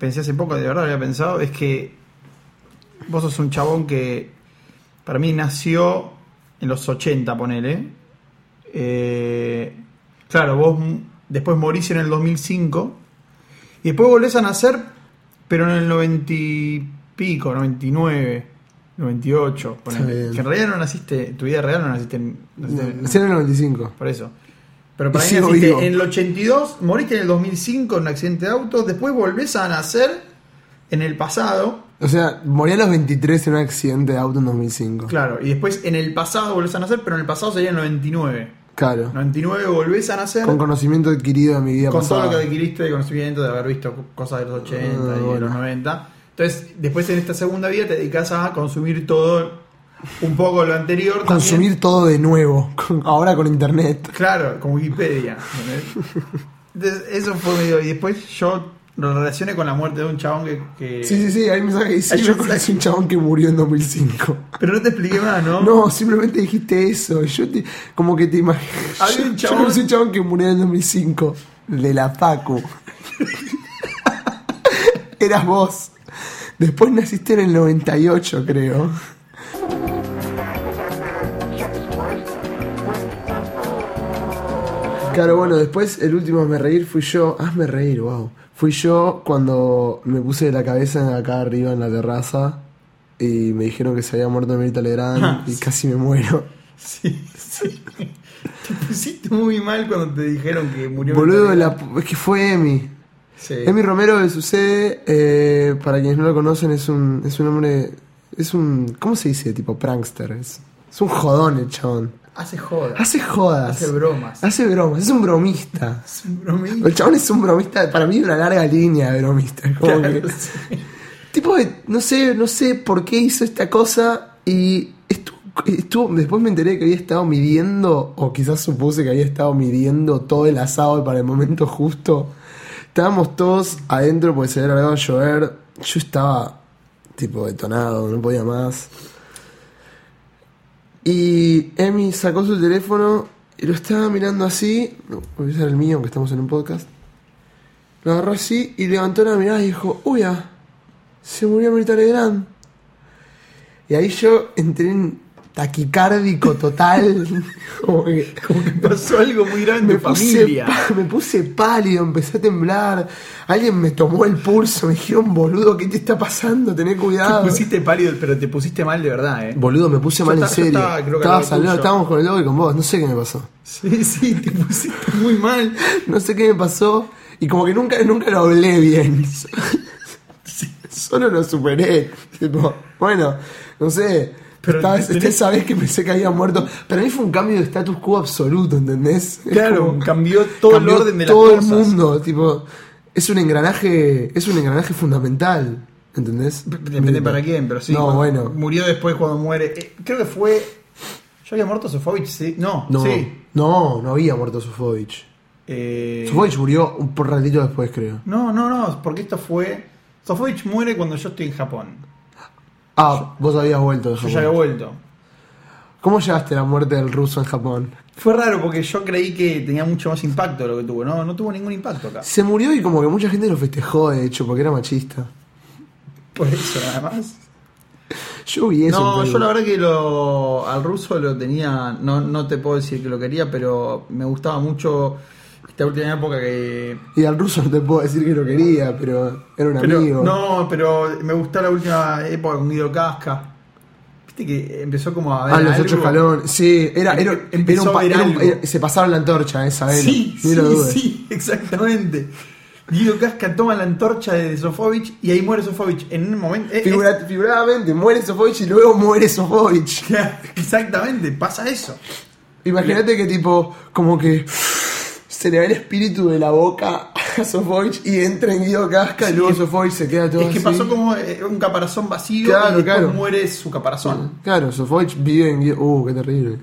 pensé hace poco, de verdad lo había pensado, es que vos sos un chabón que para mí nació en los 80, ponele. Eh, claro, vos después morís en el 2005 y después volvés a nacer, pero en el 90 y pico, 99, 98, ponele. Que en realidad no naciste, tu vida real no naciste en... naciste en- Nací en el 95. por eso. Pero para mí naciste en el 82, moriste en el 2005 en un accidente de auto, después volvés a nacer en el pasado, O sea, morí a los 23 en un accidente de auto en 2005. claro, y después en el pasado volvés a nacer, pero en el pasado sería el 99. Claro. 99 volvés a nacer Con con, conocimiento adquirido de mi vida todo pasada. lo que adquiriste de conocimiento de haber visto cosas de los 80 Ah, y de los 90. Entonces, después en esta segunda vida te dedicas a consumir todo, un poco lo anterior. también. Consumir todo de nuevo. Ahora con internet. Claro, con Wikipedia. eso fue medio. Y después yo lo relacioné con la muerte de un chabón que. que- Sí, sí, sí. Hay mensaje que dice: Yo conocí un chabón que murió en 2005. Pero no te expliqué más, ¿no? No, simplemente dijiste eso. Yo te, como que te imaginas. Había Yo, un yo chabón- conocí un chabón que murió en 2005. De la Facu. Eras vos. Después naciste en el 98, creo. Claro, bueno, después el último hazme reír fui yo. Hazme reír, wow. Fui yo cuando me puse la cabeza acá arriba en la terraza y me dijeron que se había muerto Mirta Legrand Ah, y sí. casi me muero. Sí, sí. Te pusiste muy mal cuando te dijeron que murió. Boludo, la, es que fue Emi. Sí. Emi Romero le sucede, eh, para quienes no lo conocen, es un, es un hombre, es un, ¿cómo se dice? Tipo prankster. Es, es un jodón el chabón. Hace joda. Hace jodas. Hace bromas. Hace bromas, es un bromista. Es un bromista. El chabón es un bromista, para mí una larga línea de bromista. es como Claro, que- sí. Tipo, de- no sé, no sé por qué hizo esta cosa y estuvo, estuvo- después me enteré que había estado midiendo, o quizás supuse que había estado midiendo todo el asado para el momento justo. Estábamos todos adentro porque se había largado a llover. Yo estaba tipo detonado, no podía más. Y Emi sacó su teléfono y lo estaba mirando así. Voy a usar el mío, aunque estamos en un podcast. Lo agarró así y levantó la mirada y dijo: Uy, ah, se murió Mirta Legrand. Y ahí yo entré en taquicárdico total. como que, Como que pasó algo muy grande me puse, familia. me puse pálido, empecé a temblar. Alguien me tomó el pulso, me dijeron, boludo, ¿qué te está pasando? Tené Te cuidado. pusiste pálido, pero te pusiste mal de verdad, ¿eh? Boludo, me puse Yo mal en estaba- serio. estaba, creo que Estabas al lado, estábamos con el logo y con vos, no sé qué me pasó. Sí, sí, te pusiste muy mal. No sé qué me pasó. Y como que nunca, nunca lo hablé bien. Solo lo superé. Tipo, bueno, no sé. Pero tenés- usted sabés que pensé que había muerto. Para mí fue un cambio de status quo absoluto, ¿entendés? Claro, como- cambió todo cambió el orden de las todo cosas. el mundo. Tipo, es un engranaje, es un engranaje fundamental. ¿Entendés? Depende para quién, pero sí. No, bueno. Murió después cuando muere. Eh, creo que fue. ¿Yo había muerto Sofovich? Sí. No, No, sí. no, no había muerto Sofovich. Eh, Sofovich murió un ratito después, creo. No, no, no, porque esto fue. Sofovich muere cuando yo estoy en Japón. Ah, vos habías vuelto de Yo Japón. ya había vuelto. ¿Cómo llegaste a la muerte del ruso en Japón? Fue raro porque yo creí que tenía mucho más impacto de lo que tuvo. No, no tuvo ningún impacto acá. Se murió y como que mucha gente lo festejó, de hecho, porque era machista. Por eso, nada más. Yo vi eso. No, yo la verdad que lo, al ruso lo tenía, no, no te puedo decir que lo quería, pero me gustaba mucho esta última época que... Y al ruso no te puedo decir que lo quería, pero era un pero- amigo. no, pero me gustó la última época con Guido Casca. Viste que empezó como a ver Ah, los algo. ocho escalones. Sí, era, era, Em- empezó era un a ver era un- algo. era- se pasaron la antorcha esa. Sí, ni sí, dudes. sí, exactamente. Guido Casca toma la antorcha de Sofovich y ahí muere Sofovich en un momento... eh, Figura- figuradamente, muere Sofovich y luego muere Sofovich. exactamente, pasa eso. Imagínate que tipo, como que se le va el espíritu de la boca a Sofovich y entra en Guido Casca y luego Sofovich se queda todo Es que así. pasó como eh, un caparazón vacío Claro, y claro. muere su caparazón. Claro, Sofovich vive en Guido... Uh, qué terrible.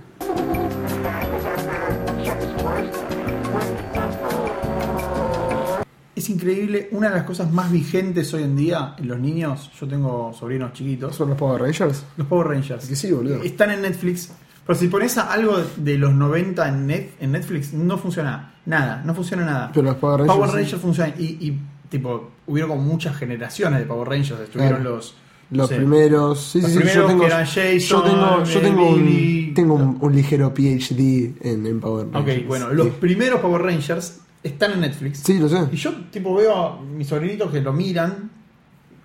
Es increíble, una de las cosas más vigentes hoy en día en los niños, yo tengo sobrinos chiquitos, ¿Son los Power Rangers? los Power Rangers. Que sí, boludo. Están en Netflix, pero si pones algo de los 90 en, Net- en Netflix, no funciona nada, no funciona nada. Pero los Power Rangers... Power sí. Rangers funciona y, y tipo, hubieron como muchas generaciones de Power Rangers. Estuvieron Claro. los. Los no sé, primeros, sí, los sí, sí, primeros yo tengo, que eran Jason, yo tengo, yo eh, tengo, Billy. un, tengo un, un ligero PhD en, en Power Ok, Rangers. bueno, los Sí. primeros Power Rangers están en Netflix. Sí, lo sé. Y yo, tipo, veo a mis sobrinitos que lo miran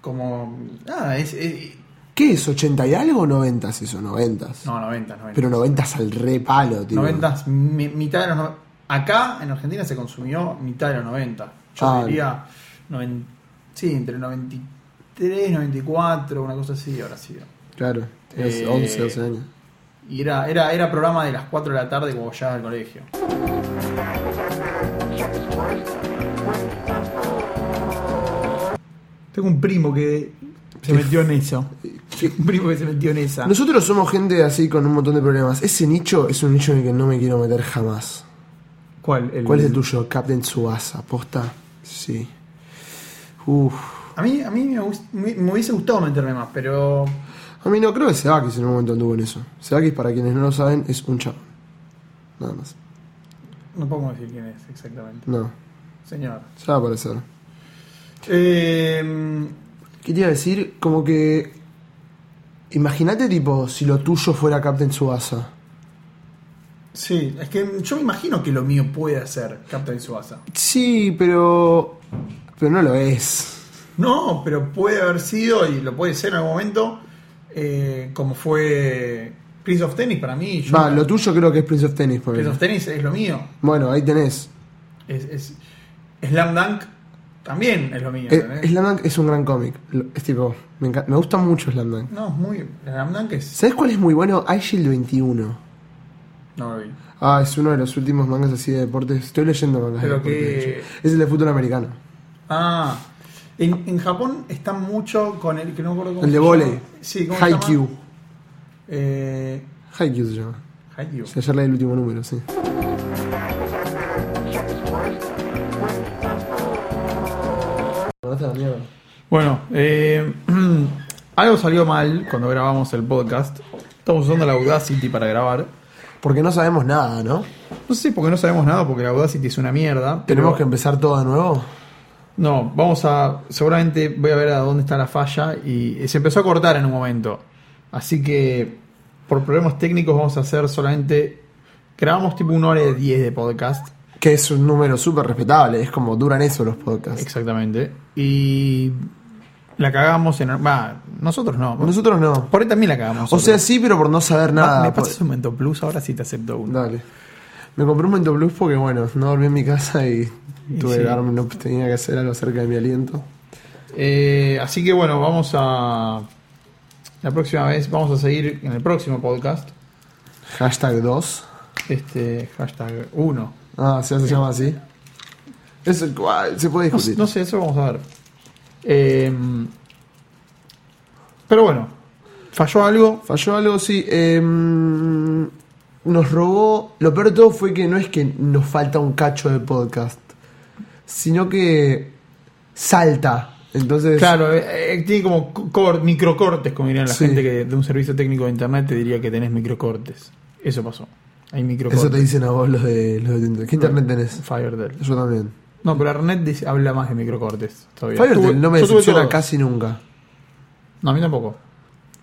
como. Ah, es. es- ¿Qué es? ¿80 y algo o 90 eso? 90. no, 90, 90. Pero 90 al re palo, tío. 90, mi- mitad de los. no- Acá en Argentina se consumió mitad de los 90. Yo Ah. diría. noven- sí, entre 93, 94, una cosa así ahora sí. Claro, es Eh, 11, 12 años. Y era, era, era programa de las 4 de la tarde como ya al colegio. Tengo un primo que se metió en eso. Un primo que se metió en esa. Nosotros somos gente así con un montón de problemas. Ese nicho es un nicho en el que no me quiero meter jamás. ¿Cuál? ¿Cuál es el tuyo? Captain Tsubasa. ¿Posta? Sí. Uf. A mí, a mí me, me- me hubiese gustado meterme más, pero. A mí no creo que Sebakis en un momento anduvo en eso. Sebakis, para quienes no lo saben, es un chavo. Nada más. No podemos decir quién es exactamente. No, Señor. ya va a aparecer. Eh, ¿Qué te iba a decir? Como que. Imagínate, tipo, si lo tuyo fuera Captain Tsubasa. sí, es que yo me imagino que lo mío puede ser Captain Suasa. Sí, pero. Pero no lo es. No, pero puede haber sido y lo puede ser en algún momento, eh, como fue Prince of Tennis para mí. Va, lo tuyo creo que es Prince of Tennis. por Prince of Tennis es lo mío. Bueno, ahí tenés. Es, es- Slam Dunk también es lo mío. Eh, ¿entendés? Slam Dunk es un gran cómic. Es tipo, me, enca- me gusta mucho Slam Dunk. No, es muy. Slam Dunk es. ¿Sabes cuál es muy bueno? iShield 21. No lo vi. Ah, es uno de los últimos mangas así de deportes. Estoy leyendo mangas Pero de deportes. que- de. Es el de fútbol americano. Ah, en, en Japón está mucho con el que no me acuerdo cómo El de se volei. Sí, ¿cómo se Haikyuu. llama? Eh, Haikyuu se llama. Haikyuu. Ayer leí el último número, sí. Mandaste a la mierda. Bueno, eh, algo salió mal cuando grabamos el podcast. Estamos usando la Audacity para grabar. Porque no sabemos nada, ¿no? No sé por qué no sabemos nada, porque la Audacity es una mierda. pero- Tenemos que empezar todo de nuevo. No, vamos a. Seguramente voy a ver a dónde está la falla. Y se empezó a cortar en un momento. Así que, por problemas técnicos, vamos a hacer solamente. Grabamos tipo una hora y diez de podcast. Que es un número súper respetable. Es como duran eso los podcasts. Exactamente. Y. La cagamos en. Va, nosotros no. Nosotros no. Por ahí también la cagamos. O sea, sí, pero por no saber nada. ¿Me por- pasas un Mento Plus? Ahora sí te acepto uno. Dale. Me compré un Mento Plus porque, bueno, no dormí en mi casa y tuve sí. que darme, no tenía que hacer algo acerca de mi aliento. Eh, así que bueno, vamos a. La próxima vez vamos a seguir en el próximo podcast. Hashtag 2. Este hashtag 1. Ah, ¿se se llama así? Eso, se puede No, discutir. no sé, eso vamos a ver. Eh, pero bueno, falló algo. Falló algo, sí. em, nos robó. Lo peor de todo fue que no es que nos falta un cacho de podcast, sino que salta. Entonces, Claro, eh, eh, tiene como cor- microcortes, como dirían la Sí. gente que de un servicio técnico de internet te diría que tenés microcortes. Eso pasó. Hay microcortes. eso te dicen a vos los de, los de internet. ¿Qué internet tenés? Firedell. Yo también. No, pero Arnet dice- habla más de microcortes. Todavía. Fivertel Tuve- no me decepciona casi nunca. No, a mí tampoco.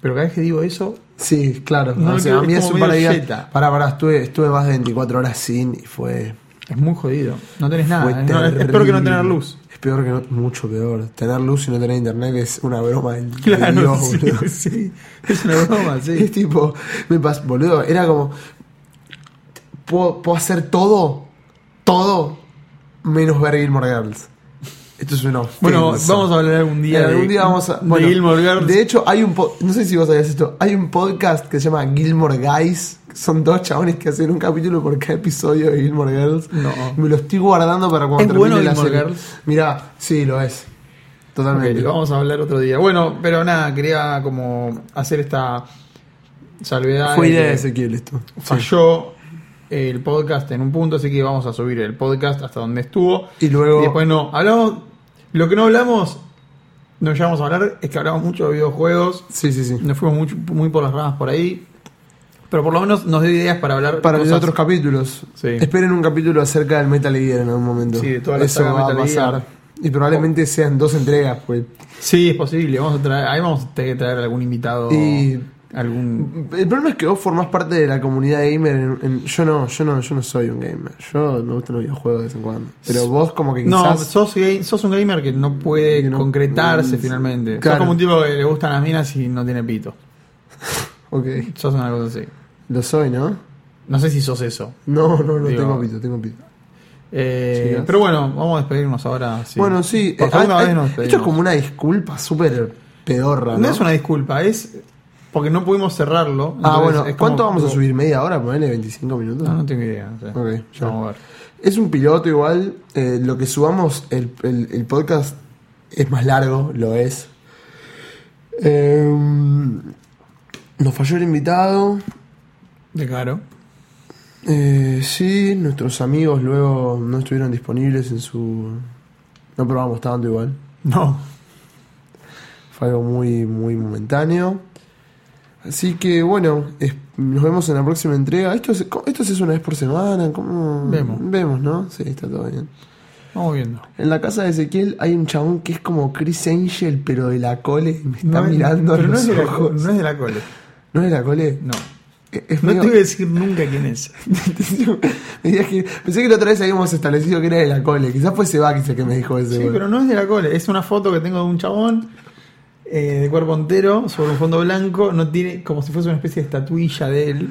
Pero cada vez que digo eso, Sí, claro. No, o sea, es a mí es un par de medio días. yeta. Pará, pará, estuve, estuve más de 24 horas sin y fue. es muy jodido. No tenés nada. fue Es, no, es- es peor que no tener luz. Es peor que no, mucho peor. Tener luz y no tener internet es una broma del de Claro, Dios, sí, boludo. sí. Es una broma, Es sí. tipo, me pas, boludo, era como. Puedo, puedo hacer todo, todo, menos ver Gilmore Girls. Esto es una ofensa. Bueno, vamos a hablar algún día, Eh, algún de, día vamos a. de bueno, Gilmore Girls. De hecho, hay un. No sé si vos sabías esto. Hay un podcast que se llama Gilmore Guys. Son dos chabones que hacen un capítulo por cada episodio de Gilmore Girls. No. Me lo estoy guardando para cuando ¿Es termine bueno la Gilmore. Girls? Mirá, sí, lo es. Totalmente. lo vamos a hablar otro día. Bueno, pero nada, quería como hacer esta salvedad. Fue de idea de Ezequiel esto. Falló el podcast en un punto, así que vamos a subir el podcast hasta donde estuvo. Y luego. Y después no. Hablamos. Lo que no hablamos, no llegamos a hablar, es que hablamos mucho de videojuegos. Sí, sí, sí. Nos fuimos mucho- muy por las ramas por ahí. Pero por lo menos nos dio ideas para hablar Para los cosas- otros capítulos. Sí. Esperen un capítulo acerca del Metal Gear en algún momento. Sí, de toda la Eso saga va a pasar. Gear. Y probablemente sean dos entregas, pues. Sí, es posible. Vamos a traer, ahí vamos a tener que traer algún invitado. Y- Algún. El problema es que vos formás parte de la comunidad gamer. en- en- yo no, yo no, yo no soy un gamer. Yo me gustan los videojuegos de vez en cuando. Pero vos como que No, quizás. sos, gay- sos un gamer que no puede Que no- concretarse Mm, finalmente. claro. Sos como un tipo que le gustan las minas y no tiene pito. Ok. Sos una cosa así. Lo soy, ¿no? No sé si sos eso. No, no, no Digo- tengo pito, tengo pito. Eh, pero bueno, vamos a despedirnos ahora. sí. Bueno, sí. Por eh, segunda hay- vez nos esto es como una disculpa súper pedorra, ¿no? No es una disculpa, es porque no pudimos cerrarlo. Ah, bueno. como- ¿Cuánto vamos a subir? ¿Media hora? ¿Ponerle 25 minutos? No, no tengo idea. no sé. Ok, Ya vamos a ver. Es un piloto igual. eh, lo que subamos, el, el- el podcast es más largo, lo es. Eh, nos falló el invitado. De caro. Eh, sí, nuestros amigos luego no estuvieron disponibles en su... No probamos tanto igual. No. Fue algo muy, muy momentáneo. Así que bueno, es- nos vemos en la próxima entrega. ¿Esto, es, ¿Esto hace una vez por semana? ¿Cómo? Vemos. Vemos, ¿no? Sí, está todo bien. Vamos viendo. En la casa de Ezequiel hay un chabón que es como Chris Angel, pero de la cole. Me está No es- mirando a pero no los es, de la, ojos. no es de la cole. ¿No es de la cole? No. Es- Es No te medio- voy a decir nunca quién es. Me decías que- Pensé que la otra vez habíamos establecido que era de la cole. Quizás fue Sebakis el que me dijo eso. Sí, pero no es de la cole. Es una foto que tengo de un chabón eh, de cuerpo entero sobre un fondo blanco. No tiene como si fuese una especie de estatuilla de él.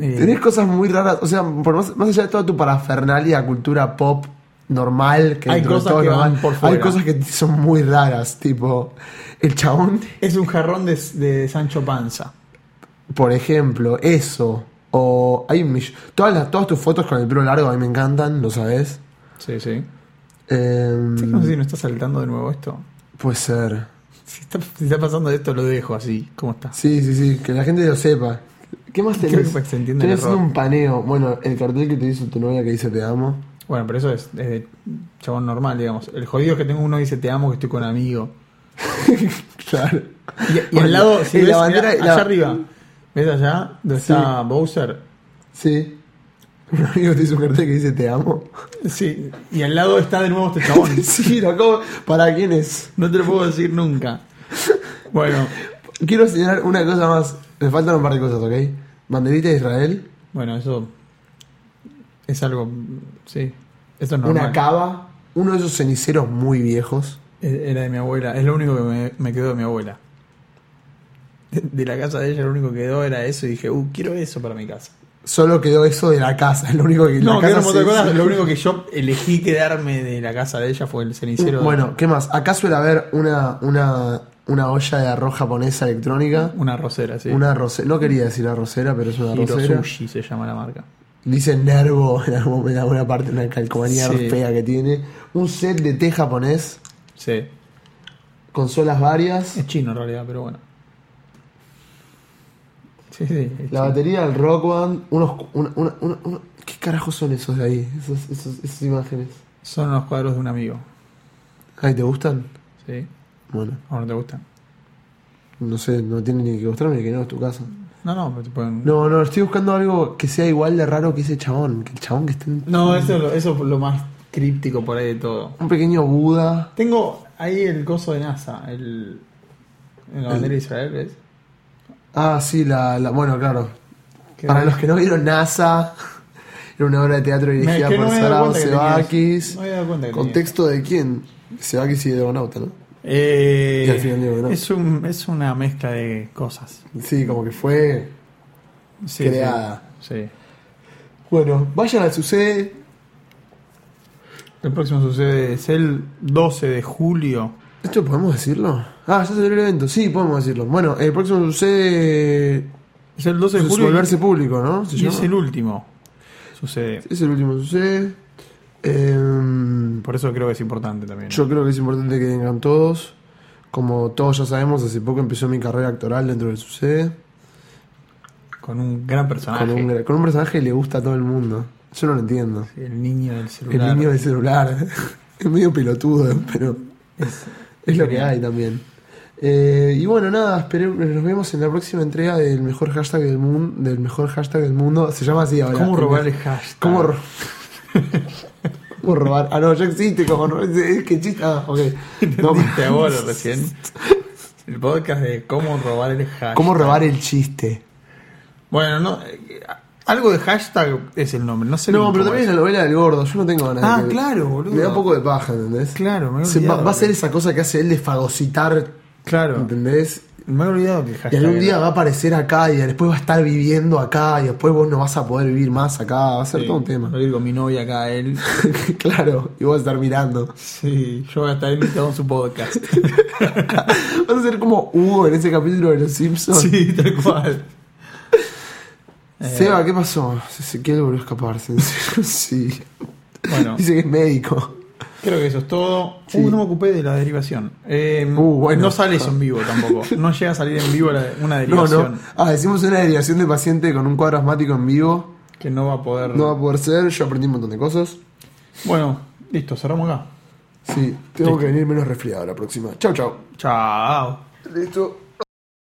Eh, Tenés cosas muy raras. O sea, por más, más allá de toda tu parafernalia, cultura pop normal, que Hay cosas todo que normal, van por hay fuera. cosas que son muy raras. Tipo, el chabón, Es un jarrón de, de Sancho Panza. por ejemplo, eso. O hay un todas, las, todas tus fotos con el pelo largo a mí me encantan, lo sabes. Sí, sí. Eh, Sí, No sé si no está saltando de nuevo esto. puede ser. Si está, si está pasando esto, lo dejo así. ¿Cómo está? Sí, sí, sí, que la gente lo sepa. ¿Qué más Creo tenés? que se entiende el error. un paneo. Bueno, el cartel que te hizo tu novia que dice te amo. Bueno, pero eso es, es de chabón normal, digamos. El jodido es que tengo uno que dice te amo, que estoy con amigo. Claro. Y, y Bueno, al lado, si y ves, la bandera- mirá, la- allá arriba, ¿ves allá? Donde Sí. está Bowser. Sí. Un amigo te hizo un cartel que dice te amo. Sí, y al lado está de nuevo este chabón. Sí, lo acabo. ¿Para quién es? No te lo puedo decir nunca. Bueno, Quiero señalar una cosa más. Me faltan un par de cosas, ¿ok? Banderita de Israel. bueno, eso es algo, sí, eso es normal. Una cava. Uno de esos ceniceros muy viejos. E- Era de mi abuela, es lo único que me, me quedó de mi abuela. De, de la casa de ella lo único que quedó era eso y dije, uh, quiero eso para mi casa. Solo quedó eso de la casa. Lo único que No, la casa se- lo único que yo elegí quedarme de la casa de ella fue el cenicero. Bueno, ¿qué más? Acá suele haber una, una, una olla de arroz japonesa electrónica. Una rosera, sí. Una arrocera. No quería decir arrocera, pero es una arrocera. Sushi se llama la marca. Dice Nervo en alguna parte, una calcomanía Sí. fea que tiene. Un set de té japonés. Sí. Consolas varias. Es chino en realidad, pero bueno. Sí, sí. es La batería del Rock Band. Unos, una- una- una- una- ¿Qué carajos son esos de ahí? Esos, esos- esas imágenes. Son los cuadros de un amigo. Ay, ¿te gustan? ¿Sí? Bueno, ¿O no te gustan? no sé, no tiene ni que mostrarme que no es tu casa. No, no, pero te pueden. No, no, estoy buscando algo que sea igual de raro que ese chabón. Que el chabón que está en No, eso, es lo- eso es lo más críptico por ahí de todo. un pequeño Buda. Tengo ahí el coso de NASA, el. En la bandera de Israel, ¿ves? Ah, sí, la, la- bueno, claro. Para los que no vieron NASA, era una obra de teatro dirigida por me había dado Sara cuenta que tenía Sebakis. No había cuenta ¿Contexto de quién? Sebakis y Dragonauta, ¿no? Eh, Y al final ¿no? es, un, es una mezcla de cosas. Sí, como que fue. Sí, Creada. Sí. sí. Bueno, vayan al sucede. El próximo sucede es el 12 de julio. ¿Esto podemos decirlo? Ah, ya dio el evento. Sí, podemos decirlo. Bueno, el próximo sucede. Es el 12 de julio. y- volverse público, ¿no? ¿Se y es el último. Sucede. Es el último sucede. Em, Por eso creo que es importante también. yo creo que es importante que vengan todos. Como todos ya sabemos, hace poco empezó mi carrera actoral dentro del sucede. Con un gran personaje. Con un, con un personaje que le gusta a todo el mundo. Yo no lo entiendo. El niño del El celular. niño del celular. es medio pelotudo, pero Es, es lo que hay también. Eh, y bueno, nada, espere- nos vemos en la próxima entrega del mejor hashtag del mundo. Del mejor hashtag del mundo. Se llama así ahora. ¿Cómo robar el hashtag? ¿Cómo ro- ¿Cómo robar? Ah, no, ya existe como robar. Es que chiste. Ah, ok. No, Entendiste ahora recién. El podcast de cómo robar el hashtag. ¿Cómo robar el chiste? Bueno, no. eh, Algo de hashtag es el nombre. No sé No, pero también es es. la novela del gordo. Yo no tengo ganas Ah, de que- claro, boludo. Me da un poco de paja, ¿entendés? Claro, me he Se va, olvidado va a ser esa cosa que hace él de fagocitar, Claro. ¿entendés? Me he olvidado que el Y hashtag. algún día era- va a aparecer acá y después va a estar viviendo acá y después vos no vas a poder vivir más acá. Va a ser Sí, todo un tema. Voy a ir con mi novia acá, él. claro, y vas a estar mirando. Sí, yo voy a estar invitado en su podcast. Vas a ser como Hugo en ese capítulo de Los Simpsons. sí, tal cual. Eh, Seba, ¿qué pasó? Ezequiel volvió a escaparse. en serio, sí. Bueno, Dice que es médico. creo que eso es todo. Sí. Uh, no me ocupé de la derivación. Eh, Uh, bueno. No sale eso en vivo tampoco. No llega a salir en vivo la- una No, derivación no. Ah, decimos una derivación de paciente con un cuadro asmático en vivo. que no va a poder. No va a poder ser. Yo aprendí un montón de cosas. Bueno, listo, cerramos acá. Sí, tengo Listo. que venir menos resfriado la próxima. Chau, chau. Chao. Listo.